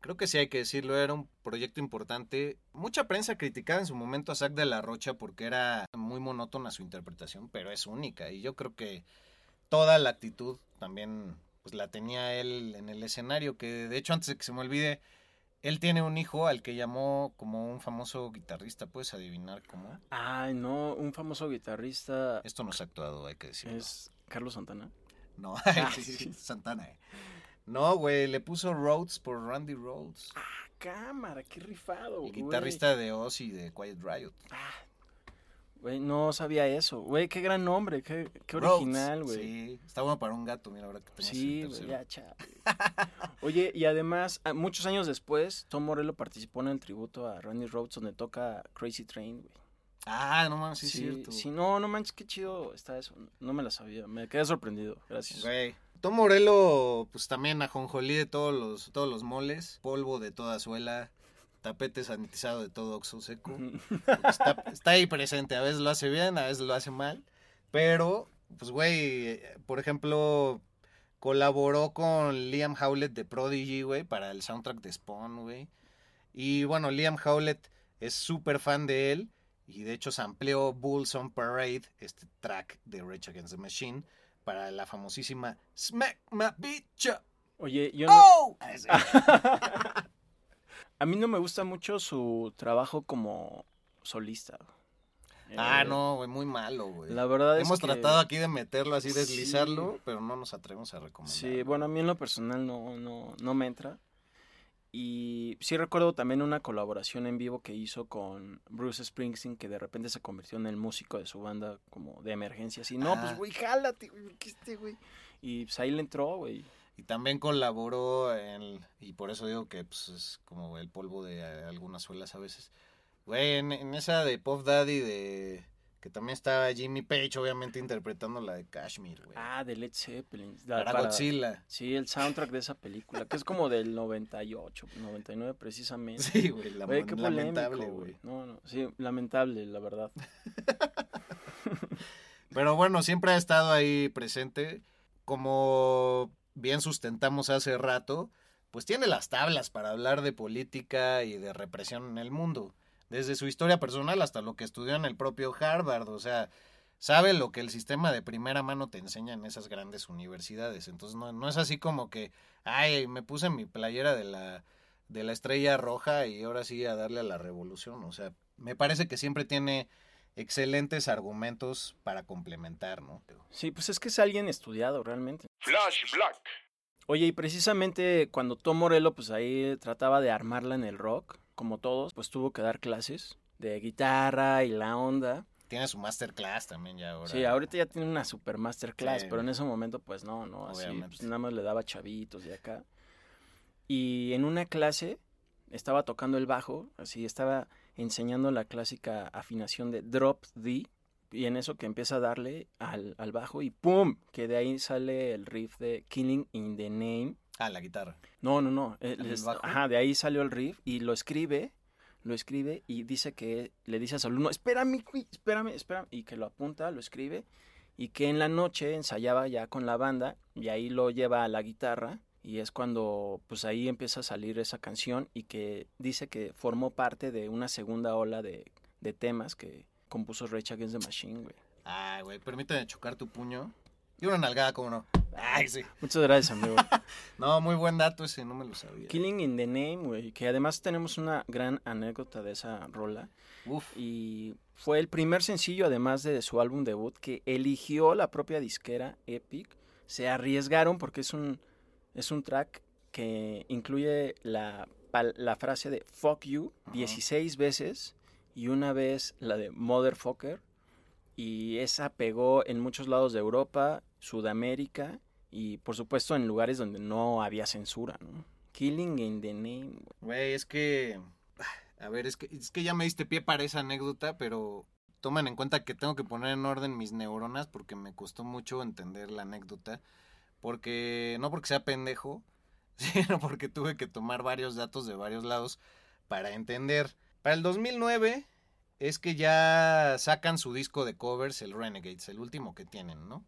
C: creo que sí hay que decirlo, era un proyecto importante. Mucha prensa criticaba en su momento a Zack de la Rocha porque era muy monótona su interpretación, pero es única. Y yo creo que toda la actitud también pues la tenía él en el escenario, que de hecho antes de que se me olvide, él tiene un hijo al que llamó como un famoso guitarrista, ¿puedes adivinar cómo?
B: Ay, no, un famoso guitarrista
C: Esto no es actuado, hay que decirlo.
B: es Carlos Santana.
C: No, <laughs>
B: Ah,
C: sí, sí, Santana. eh. No, güey, le puso Rhodes por Randy Rhodes.
B: Cámara, qué rifado,
C: el
B: güey.
C: guitarrista de Oz y de Quiet Riot.
B: Güey, no sabía eso. Güey, qué gran nombre, qué, qué original, güey.
C: Sí, está bueno para un gato, mira, ahora que tenemos
B: Sí, güey, ya, chale. Oye, y además, a- muchos años después, Tom Morello participó en el tributo a Randy Rhodes donde toca Crazy Train, güey.
C: Ah, no mames, sí, es cierto.
B: Sí, no, no manches, qué chido está eso. No me la sabía, me quedé sorprendido. Gracias.
C: Güey. Tom Morello, pues también ajonjolí de todos los, todos los moles, polvo de toda suela, tapete sanitizado de todo oxo seco. está, está ahí presente, a veces lo hace bien, a veces lo hace mal, pero, pues güey, por ejemplo, colaboró con Liam Howlett de Prodigy, güey, para el soundtrack de Spawn, güey. Y bueno, Liam Howlett es súper fan de él y de hecho sampleó Bulls on Parade, este track de Rage Against the Machine, para la famosísima Smack My Bitch. Up".
B: Oye, yo no...
C: ¡Oh! <laughs> Ah.
B: A mí no me gusta mucho su trabajo como solista.
C: Ah,
B: Eh,
C: no, güey, muy malo, güey.
B: La verdad es
C: Hemos
B: que-
C: tratado aquí de meterlo así,
B: Sí.
C: deslizarlo, pero no nos atrevemos a recomendar.
B: Sí, bueno, a mí en lo personal no, no, no me entra. Y sí recuerdo también una colaboración en vivo que hizo con Bruce Springsteen, que de repente se convirtió en el músico de su banda como de emergencia. Así, no,
C: Ah.
B: pues güey, jálate, güey, ¿qué este, güey? Y pues ahí le entró, güey.
C: Y también colaboró en, y por eso digo que pues, es como el polvo de eh, algunas suelas a veces. Güey, en, en esa de Puff Daddy de que también estaba Jimmy Page obviamente interpretando la de Kashmir, güey.
B: Ah, de Led Zeppelin.
C: Para Godzilla.
B: Sí, el soundtrack de esa película, que es como del 98, 99 precisamente.
C: Sí, güey, la-
B: Güey, qué
C: lamentable, güey.
B: No, no, sí, lamentable, la verdad. <laughs>
C: Pero bueno, siempre ha estado ahí presente. Como bien sustentamos hace rato, pues tiene las tablas para hablar de política y de represión en el mundo. Desde su historia personal hasta lo que estudió en el propio Harvard. O sea, sabe lo que el sistema de primera mano te enseña en esas grandes universidades. Entonces no, no es así como que, ay, me puse mi playera de la, de la estrella roja y ahora sí a darle a la revolución. O sea, me parece que siempre tiene excelentes argumentos para complementar, ¿no?
B: Sí, pues es que es alguien estudiado realmente.
A: Flash Black.
B: Oye, y precisamente cuando Tom Morello, pues ahí trataba de armarla en el rock, como todos, pues tuvo que dar clases de guitarra y la onda.
C: tiene su masterclass también ya ahora.
B: Sí, ahorita ya tiene una super masterclass,
C: Sí.
B: pero en ese momento pues no, no, así pues, nada más le daba chavitos de acá. Y en una clase estaba tocando el bajo, así estaba enseñando la clásica afinación de drop D y en eso que empieza a darle al, al bajo y ¡pum! Que de ahí sale el riff de Killing in the Name.
C: Ah, la guitarra.
B: No, no, no. eh,
C: ¿En el
B: ajá, de ahí salió el riff y lo escribe, lo escribe y dice que le dice a su alumno, espérame, espérame, espérame, y que lo apunta, lo escribe y que en la noche ensayaba ya con la banda y ahí lo lleva a la guitarra y es cuando pues ahí empieza a salir esa canción y que dice que formó parte de una segunda ola de, de temas que compuso Rage Against the Machine, güey.
C: Ay, güey, permíteme chocar tu puño. Y una nalgada, ¿cómo no? Ay, sí.
B: Muchas gracias, amigo. <laughs>
C: No, muy buen dato ese, no me lo sabía.
B: Killing in the Name, güey, que además tenemos una gran anécdota de esa rola.
C: Uf.
B: Y fue el primer sencillo, además de su álbum debut, que eligió la propia disquera Epic. Se arriesgaron porque es un, es un track que incluye la, la frase de fuck you 16 veces y una vez la de motherfucker. Y esa pegó en muchos lados de Europa, Sudamérica y por supuesto en lugares donde no había censura, ¿no? Killing in the Name. güey.
C: Es que. <sighs> A ver, es que, es que ya me diste pie para esa anécdota, pero tomen en cuenta que tengo que poner en orden mis neuronas porque me costó mucho entender la anécdota. Porque. No porque sea pendejo, <laughs> sino porque tuve que tomar varios datos de varios lados para entender. Para el 2009 es que ya sacan su disco de covers, el Renegades, el último que tienen, ¿no?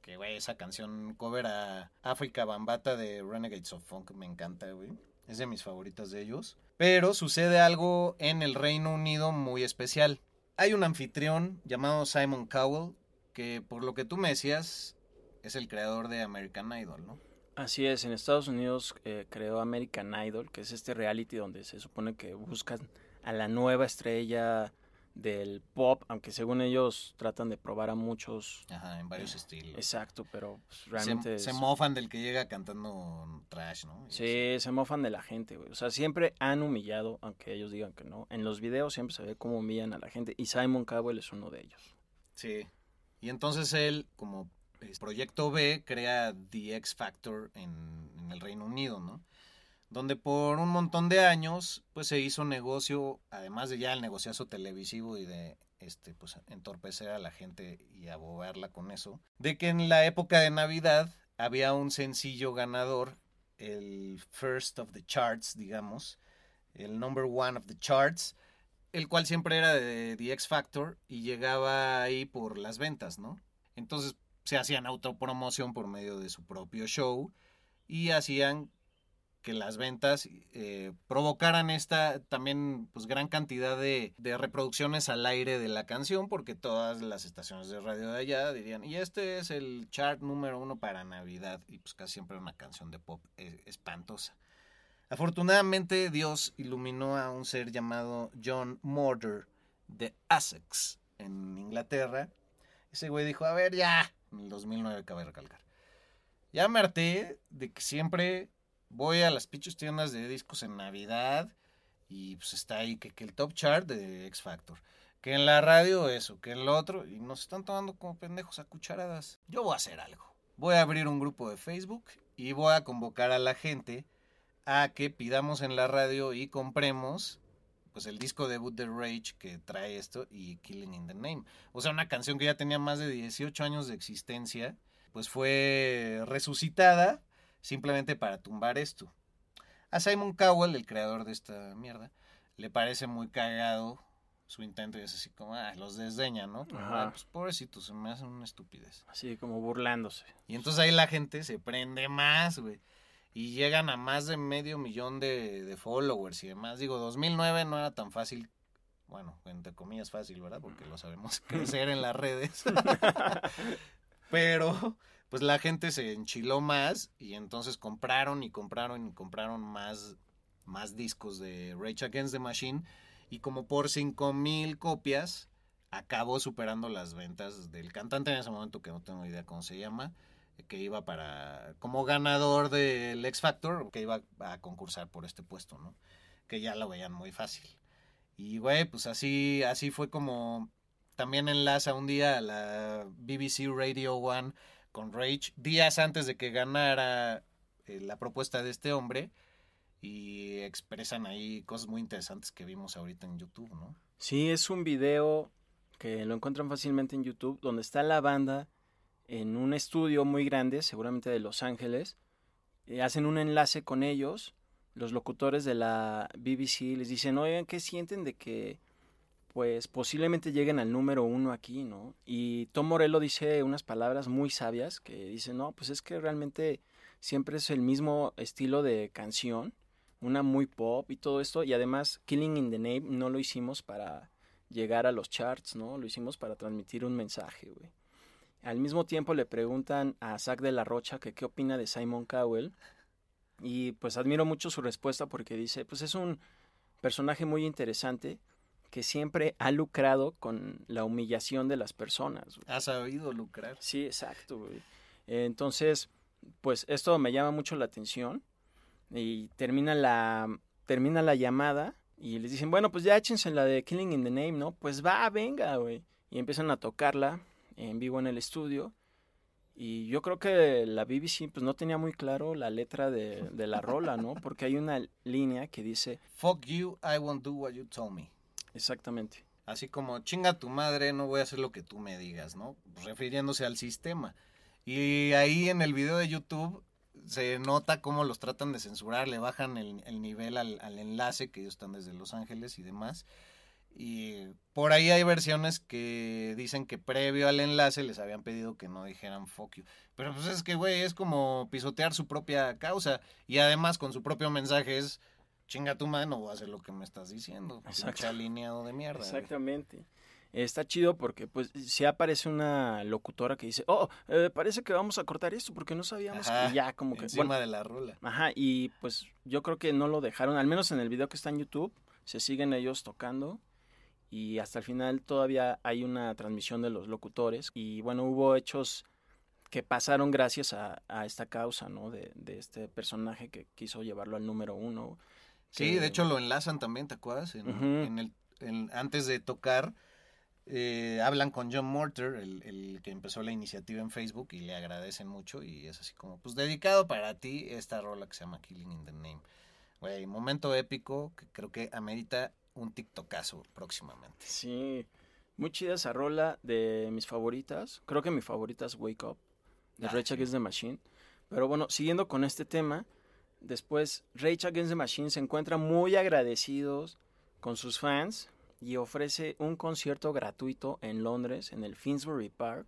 C: Que, güey, esa canción cover a África Bambata de Renegades of Funk me encanta, güey. Es de mis favoritas de ellos. Pero sucede algo en el Reino Unido muy especial. Hay un anfitrión llamado Simon Cowell, que por lo que tú me decías, es el creador de American Idol, ¿no?
B: Así es, en Estados Unidos eh, creó American Idol, que es este reality donde se supone que buscan a la nueva estrella del pop, aunque según ellos tratan de probar a muchos.
C: Ajá, en varios estilos.
B: Exacto, pero pues, realmente...
C: se
B: es-
C: mofan del que llega cantando trash, ¿no? Y
B: Sí, se mofan de la gente, güey. O sea, siempre han humillado, aunque ellos digan que no. En los videos siempre se ve cómo humillan a la gente. Y Simon Cowell es uno de ellos.
C: Sí. Y entonces él, como eh, proyecto B, crea The X Factor en, en el Reino Unido, ¿no? Donde por un montón de años, pues se hizo negocio, además de ya el negociazo televisivo y de este, pues entorpecer a la gente y abogarla con eso, de que en la época de Navidad había un sencillo ganador, el first of the charts, digamos, el number one of the charts, el cual siempre era de The X Factor y llegaba ahí por las ventas, ¿no? Entonces se hacían autopromoción por medio de su propio show y hacían que las ventas eh, provocaran esta también pues gran cantidad de, reproducciones al aire de la canción porque todas las estaciones de radio de allá dirían y este es el chart número uno para Navidad y pues casi siempre una canción de pop eh, espantosa. Afortunadamente Dios iluminó a un ser llamado John Morder de Essex en Inglaterra. Ese güey dijo, a ver ya, en el 2009 cabe recalcar. Ya me harté de que siempre voy a las pinches tiendas de discos en Navidad y pues está ahí que, el top chart de X Factor. Que en la radio eso, que en lo otro. Y nos están tomando como pendejos a cucharadas. Yo voy a hacer algo. Voy a abrir un grupo de Facebook y voy a convocar a la gente a que pidamos en la radio y compremos pues el disco debut de Rage que trae esto y Killing in the Name. O sea, una canción que ya tenía más de 18 años de existencia, pues fue resucitada simplemente para tumbar esto. A Simon Cowell, el creador de esta mierda, le parece muy cagado su intento y es así como, ah, los desdeña, ¿no? Como. "Ah, pues pobrecitos, se me hacen una estupidez.
B: Así como burlándose.
C: Y entonces ahí la gente se prende más, güey. Y llegan a más de medio millón de, de followers y demás. Digo, 2009 no era tan fácil, bueno, entre comillas fácil, ¿verdad? Porque lo sabemos <laughs> crecer en las redes. <laughs> Pero, pues la gente se enchiló más y entonces compraron y compraron y compraron más, más discos de Rage Against the Machine. Y como por 5 mil copias, acabó superando las ventas del cantante en ese momento, que no tengo idea cómo se llama, que iba para, como ganador del X Factor, que iba a concursar por este puesto, ¿no? Que ya lo veían muy fácil. Y, güey, pues así, así fue como también enlaza un día a la BBC Radio One con Rage, días antes de que ganara eh, la propuesta de este hombre, y expresan ahí cosas muy interesantes que vimos ahorita en YouTube, ¿no?
B: Sí, es un video que lo encuentran fácilmente en YouTube, donde está la banda en un estudio muy grande, seguramente de Los Ángeles, hacen un enlace con ellos, los locutores de la BBC les dicen, oigan, ¿qué sienten de que pues posiblemente lleguen al número uno aquí, ¿no? Y Tom Morello dice unas palabras muy sabias que dice, no, pues es que realmente siempre es el mismo estilo de canción, una muy pop y todo esto, y además Killing in the Name no lo hicimos para llegar a los charts, ¿no? Lo hicimos para transmitir un mensaje, güey. Al mismo tiempo le preguntan a Zach de la Rocha que qué opina de Simon Cowell, y pues admiro mucho su respuesta porque dice, pues es un personaje muy interesante, que siempre ha lucrado con la humillación de las personas.
C: Ha sabido lucrar.
B: Sí, exacto. Güey. Entonces, pues esto me llama mucho la atención y termina la termina la llamada y les dicen, bueno, pues ya échense la de Killing in the Name, ¿no? Pues va, venga, güey. Y empiezan a tocarla en vivo en el estudio. Y yo creo que la BBC pues no tenía muy claro la letra de, de la rola, ¿no? Porque hay una línea que dice...
C: Fuck you, I won't do what you told me.
B: Exactamente.
C: Así como, chinga tu madre, no voy a hacer lo que tú me digas, ¿no? Refiriéndose al sistema. Y ahí en el video de YouTube se nota cómo los tratan de censurar, le bajan el, el nivel al, al, enlace, que ellos están desde Los Ángeles y demás. Y por ahí hay versiones que dicen que previo al enlace les habían pedido que no dijeran fuck you. Pero pues es que, güey, es como pisotear su propia causa. Y además con su propio mensaje es chinga tu madre, no voy a hacer lo que me estás diciendo. Exacto. alineado de mierda.
B: Exactamente. Está chido porque pues si aparece una locutora que dice, oh, eh, parece que vamos a cortar esto porque no sabíamos
C: Ajá,
B: que ya como que...
C: Encima bueno, de la rola.
B: Ajá, y pues yo creo que no lo dejaron, al menos en el video que está en YouTube, se siguen ellos tocando y hasta el final todavía hay una transmisión de los locutores y bueno, hubo hechos que pasaron gracias a, a esta causa, ¿no? De, de este personaje que quiso llevarlo al número uno.
C: Sí, de hecho lo enlazan también, ¿te acuerdas? En, uh -huh. en el, en, antes de tocar, eh, hablan con John Morter, el, el, que empezó la iniciativa en Facebook, y le agradecen mucho. Y es así como, pues dedicado para ti esta rola que se llama Killing in the Name. Güey, momento épico que creo que amerita un TikTokazo próximamente.
B: Sí, muy chida esa rola de mis favoritas. Creo que mi favorita es Wake Up, de ah, Rage Against the Machine. Pero bueno, siguiendo con este tema, Después, Rage Against the Machine se encuentra muy agradecidos con sus fans y ofrece un concierto gratuito en Londres, en el Finsbury Park,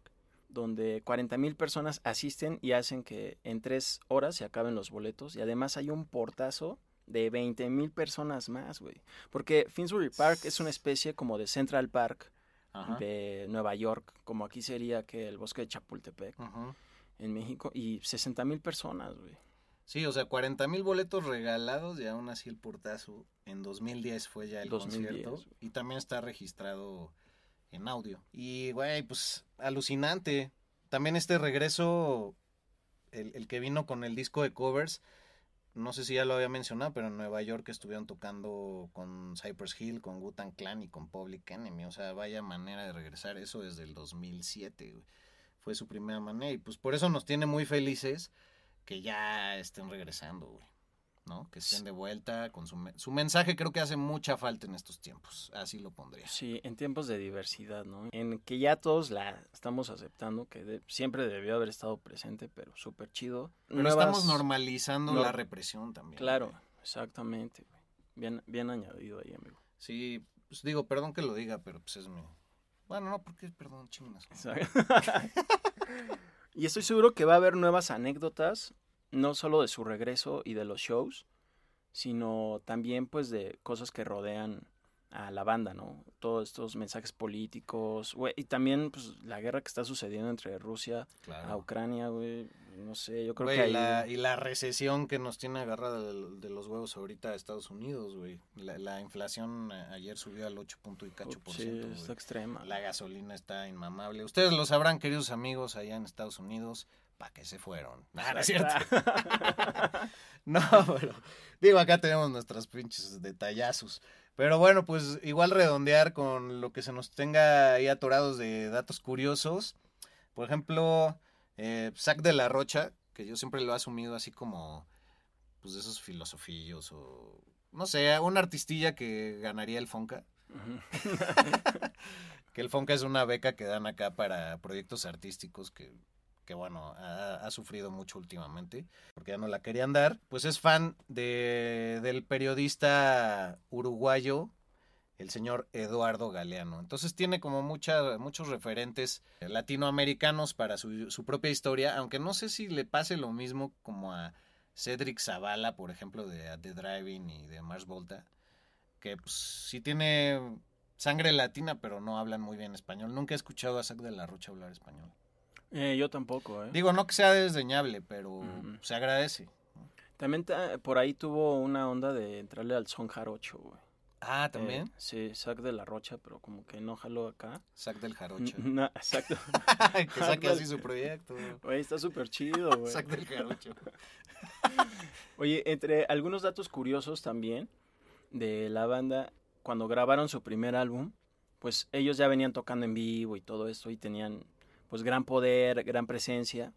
B: donde 40.000 personas asisten y hacen que en tres horas se acaben los boletos. Y además hay un portazo de 20.000 personas más, güey. Porque Finsbury Park es una especie como de Central Park Ajá. de Nueva York, como aquí sería que el bosque de Chapultepec Ajá. en México, y 60.000 personas, güey.
C: Sí, o sea, 40 mil boletos regalados y aún así el portazo en 2010 fue ya el 2010. concierto. Y también está registrado en audio. Y, güey, pues alucinante. También este regreso, el, el, que vino con el disco de covers, no sé si ya lo había mencionado, pero en Nueva York estuvieron tocando con Cypress Hill, con Gutan Clan y con Public Enemy. O sea, vaya manera de regresar eso desde el 2007, güey. Fue su primera manera y pues por eso nos tiene muy felices que ya estén regresando, güey. ¿no? Que estén de vuelta con su, su mensaje creo que hace mucha falta en estos tiempos, así lo pondría.
B: Sí, en tiempos de diversidad, ¿no? En que ya todos la estamos aceptando, que de, siempre debió haber estado presente, pero súper chido.
C: Pero Nuevas... estamos normalizando no, la represión también.
B: Claro, güey. exactamente, güey. Bien, bien añadido ahí, amigo.
C: Sí, pues digo, perdón que lo diga, pero pues es mi... Bueno, no, porque, perdón, chingas. <laughs>
B: Y estoy seguro que va a haber nuevas anécdotas, no solo de su regreso y de los shows, sino también pues de cosas que rodean a la banda, ¿no? Todos estos mensajes políticos, güey, y también pues la guerra que está sucediendo entre Rusia claro. a Ucrania, güey, no sé, yo creo
C: güey,
B: que ahí...
C: la, y la recesión que nos tiene agarrada de, de los huevos ahorita a Estados Unidos, güey. La, la, inflación ayer subió al 8 punto y cacho por
B: sí,
C: ciento.
B: está extrema.
C: La gasolina está inmamable. Ustedes lo sabrán, queridos amigos, allá en Estados Unidos, ¿para qué se fueron? <laughs> Nada, no es cierto. <laughs> no, pero digo, acá tenemos nuestros pinches detallazos. Pero bueno, pues igual redondear con lo que se nos tenga ahí atorados de datos curiosos. Por ejemplo, eh, Zack de la Rocha, que yo siempre lo he asumido así como, pues de esos filosofillos o, no sé, un artistilla que ganaría el Fonca. <laughs> que el Fonca es una beca que dan acá para proyectos artísticos que, que bueno, ha, ha, sufrido mucho últimamente, porque ya no la querían dar. Pues es fan de, del periodista uruguayo, el señor Eduardo Galeano. Entonces tiene como mucha, muchos referentes latinoamericanos para su, su propia historia, aunque no sé si le pase lo mismo como a Cedric Zavala, por ejemplo, de The Driving y de Mars Volta, que pues, sí tiene sangre latina, pero no hablan muy bien español. Nunca he escuchado a Zac de la Rocha hablar español.
B: Eh, yo tampoco, ¿eh?
C: Digo, no que sea desdeñable, pero uh -huh. se agradece.
B: También por ahí tuvo una onda de entrarle al son jarocho, güey.
C: Ah, ¿también?
B: Eh, sí, Zac de la Rocha, pero como que no jaló acá.
C: Zac del Jarocho.
B: No, exacto. <laughs>
C: que saque así su proyecto.
B: Güey, está súper chido, <laughs> güey.
C: Zac del Jarocho. <laughs>
B: Oye, entre algunos datos curiosos también de la banda, cuando grabaron su primer álbum, pues ellos ya venían tocando en vivo y todo esto y tenían pues gran poder, gran presencia.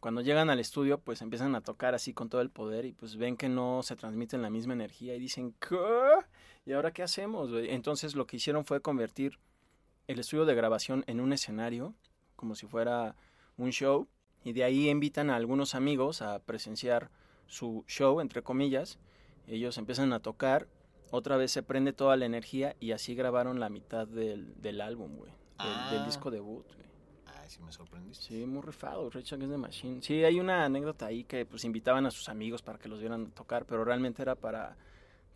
B: Cuando llegan al estudio, pues empiezan a tocar así con todo el poder y pues ven que no se transmiten la misma energía y dicen, ¿qué? ¿Y ahora qué hacemos? Entonces lo que hicieron fue convertir el estudio de grabación en un escenario, como si fuera un show, y de ahí invitan a algunos amigos a presenciar su show, entre comillas. Ellos empiezan a tocar, otra vez se prende toda la energía y así grabaron la mitad del, del álbum, güey, del,
C: Ah.
B: del disco debut, güey.
C: Ay, sí me sorprendiste.
B: Sí, muy rifado, Rage Against the Machine. Sí, hay una anécdota ahí que pues invitaban a sus amigos para que los vieran tocar, pero realmente era para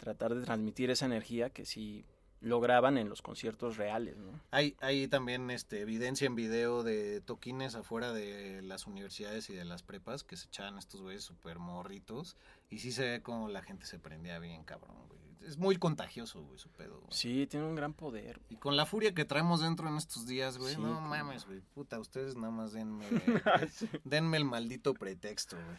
B: tratar de transmitir esa energía que sí lograban en los conciertos reales, ¿no?
C: Hay, hay también este, evidencia en video de toquines afuera de las universidades y de las prepas que se echaban estos güeyes súper morritos. Y sí se ve como la gente se prendía bien, cabrón, güey. Es muy contagioso, güey, su pedo. güey.
B: Sí, tiene un gran poder.
C: Y con la furia que traemos dentro en estos días, güey.
B: Sí,
C: no
B: como-
C: mames, güey. Puta, ustedes nada más denme, <laughs> denme el maldito pretexto, güey.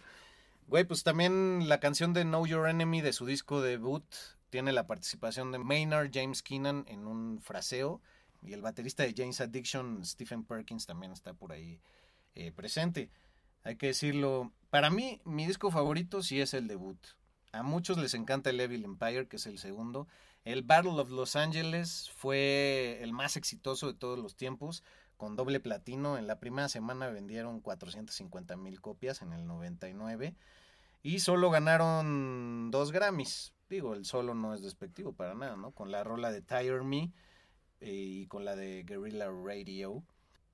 C: Güey, pues también la canción de Know Your Enemy de su disco debut tiene la participación de Maynard James Keenan en un fraseo. Y el baterista de James Addiction, Stephen Perkins, también está por ahí eh, presente. Hay que decirlo. Para mí, mi disco favorito sí es el debut. A muchos les encanta el Evil Empire, que es el segundo. El Battle of Los Angeles fue el más exitoso de todos los tiempos, con doble platino. En la primera semana vendieron 450 mil copias en el 99. Y solo ganaron dos Grammys. Digo, el solo no es despectivo para nada, ¿no? Con la rola de Tire Me eh, y con la de Guerrilla Radio.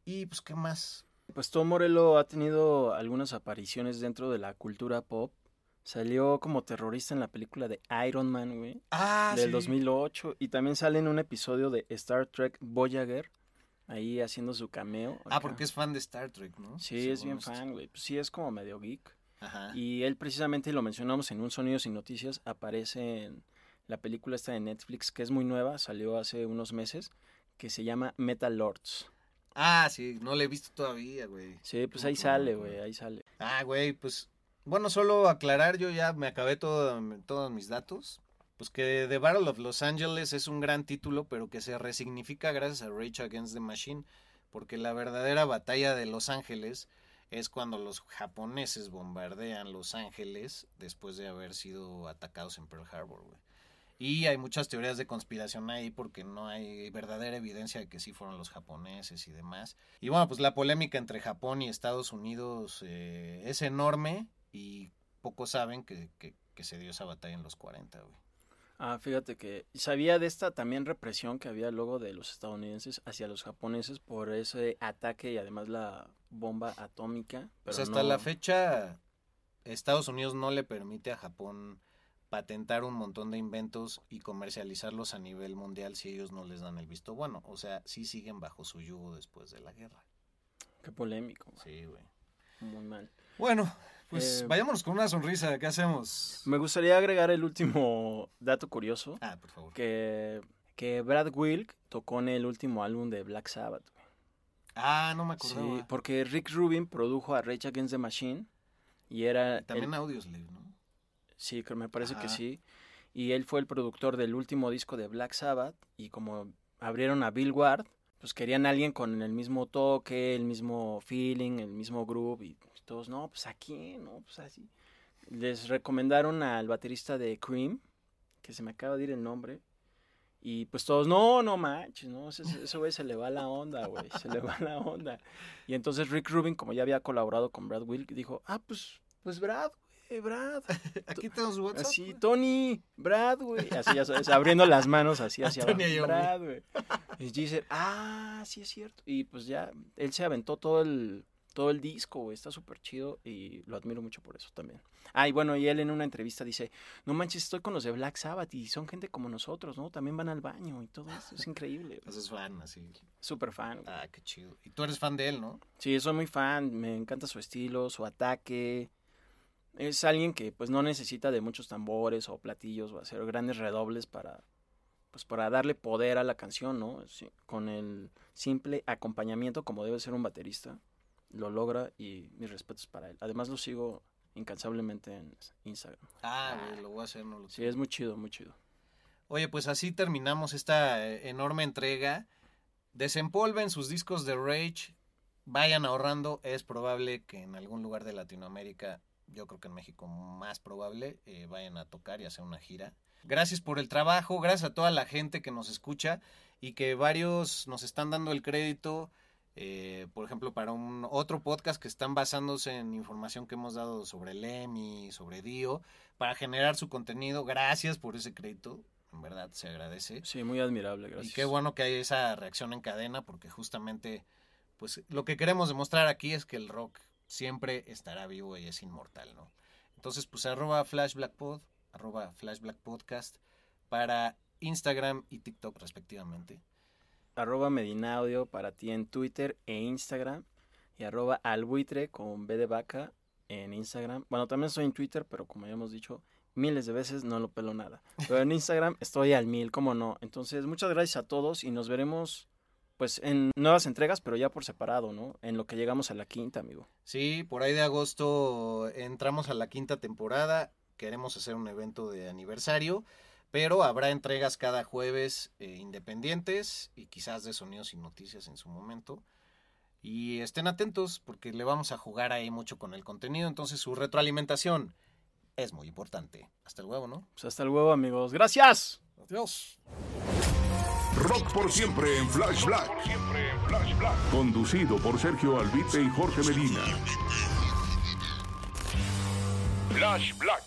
C: Y pues, ¿qué más?
B: Pues Tom Morello ha tenido algunas apariciones dentro de la cultura pop. Salió como terrorista en la película de Iron Man, güey.
C: Ah,
B: del
C: sí.
B: 2008. Y también sale en un episodio de Star Trek Voyager. Ahí haciendo su cameo.
C: Ah, porque es fan de Star Trek, ¿no?
B: Sí, es bien
C: esto.
B: fan, güey. Pues sí, es como medio geek.
C: Ajá.
B: Y él precisamente, lo mencionamos en un Sonidos y Noticias, aparece en la película esta de Netflix, que es muy nueva, salió hace unos meses, que se llama Metal Lords.
C: Ah, sí, no le he visto todavía, güey.
B: Sí, pues ahí
C: no,
B: sale,
C: no,
B: güey, ahí sale.
C: Ah, güey, pues bueno, solo aclarar, yo ya me acabé todo, todos mis datos. Pues que The Battle of Los Angeles es un gran título, pero que se resignifica gracias a Rage Against the Machine, porque la verdadera batalla de Los Ángeles es cuando los japoneses bombardean Los Ángeles después de haber sido atacados en Pearl Harbor, güey. Y hay muchas teorías de conspiración ahí porque no hay verdadera evidencia de que sí fueron los japoneses y demás. Y bueno, pues la polémica entre Japón y Estados Unidos eh, es enorme y pocos saben que, que, se dio esa batalla en los 40, güey.
B: Ah, fíjate que sabía de esta también represión que había luego de los estadounidenses hacia los japoneses por ese ataque y además la bomba atómica. Pero
C: Pues hasta
B: no-
C: la fecha Estados Unidos no le permite a Japón patentar un montón de inventos y comercializarlos a nivel mundial si ellos no les dan el visto bueno. O sea, sí siguen bajo su yugo después de la guerra.
B: Qué polémico. güey.
C: Sí, güey.
B: Muy mal.
C: Bueno, pues
B: Eh,
C: vayámonos con una sonrisa. ¿Qué hacemos?
B: Me gustaría agregar el último <laughs> dato curioso.
C: Ah, por favor.
B: Que, que Brad Wilk tocó en el último álbum de Black Sabbath.
C: Ah, no me
B: Sí,
C: acordaba.
B: porque Rick Rubin produjo a Rage Against the Machine y era...
C: También
B: el-
C: Audioslave, ¿no?
B: Sí, me parece que sí. y él fue el productor del último disco de Black Sabbath y como abrieron a Bill Ward, pues querían a alguien con el mismo toque, el mismo feeling, el mismo groove y todos, no, pues aquí, no, pues así. Les recomendaron al baterista de Cream, que se me acaba de ir el nombre, y pues todos, no, no manches, no, ese güey se le va la onda, güey, se le va la onda. Y entonces Rick Rubin, como ya había colaborado con Brad Wilk, dijo, ah, pues, pues Brad, güey, Brad. <laughs>
C: Aquí tenemos WhatsApp.
B: Así, Tony, Brad, güey. Así, ya sabes, abriendo las manos así hacia abajo. Brad, güey. Y dice, ah, sí es cierto. Y pues ya, él se aventó todo el, todo el disco, güey, está súper chido y lo admiro mucho por eso también. Ah, y bueno, y él en una entrevista dice, no manches, estoy con los de Black Sabbath y son gente como nosotros, ¿no? También van al baño y todo eso, es increíble. <laughs>
C: Pues es fan, así.
B: Súper fan.
C: Ah, qué chido. Y tú eres fan de él, ¿no?
B: Sí, soy muy fan, me encanta su estilo, su ataque. Es alguien que pues no necesita de muchos tambores o platillos o hacer grandes redobles para pues para darle poder a la canción, ¿no? con el simple acompañamiento como debe ser un baterista lo logra y mis respetos para él. Además lo sigo incansablemente en Instagram.
C: Ah, lo voy a hacer, no lo
B: Sí, es muy chido, muy chido.
C: Oye, pues así terminamos esta eh, enorme entrega. Desempolven sus discos de Rage, vayan ahorrando. Es probable que en algún lugar de Latinoamérica, yo creo que en México más probable, eh, vayan a tocar y hacer una gira. Gracias por el trabajo, gracias a toda la gente que nos escucha y que varios nos están dando el crédito eh, por ejemplo, para un otro podcast que están basándose en información que hemos dado sobre Lemmy, sobre Dio, para generar su contenido. Gracias por ese crédito, en verdad se agradece.
B: Sí, muy admirable, gracias.
C: Y qué bueno que hay esa reacción en cadena, porque justamente, pues lo que queremos demostrar aquí es que el rock siempre estará vivo y es inmortal, ¿no? Entonces, pues arroba flashblackpod, arroba flashblackpodcast para Instagram y TikTok respectivamente
B: arroba Medinaudio para ti en Twitter e Instagram y arroba albuitre con B de vaca en Instagram. Bueno, también estoy en Twitter, pero como ya hemos dicho miles de veces, no lo pelo nada. Pero en Instagram estoy al mil, como no. Entonces, muchas gracias a todos y nos veremos pues en nuevas entregas, pero ya por separado, ¿no? En lo que llegamos a la quinta, amigo.
C: Sí, por ahí de agosto entramos a la quinta temporada. Queremos hacer un evento de aniversario pero habrá entregas cada jueves eh, independientes y quizás de sonidos y noticias en su momento. Y estén atentos porque le vamos a jugar ahí mucho con el contenido, entonces su retroalimentación es muy importante. Hasta el huevo, ¿no?
B: Pues hasta el huevo, amigos. Gracias.
C: Adiós.
A: Rock por siempre en Flash Black. Conducido por Sergio Albite y Jorge Medina. Flash Black.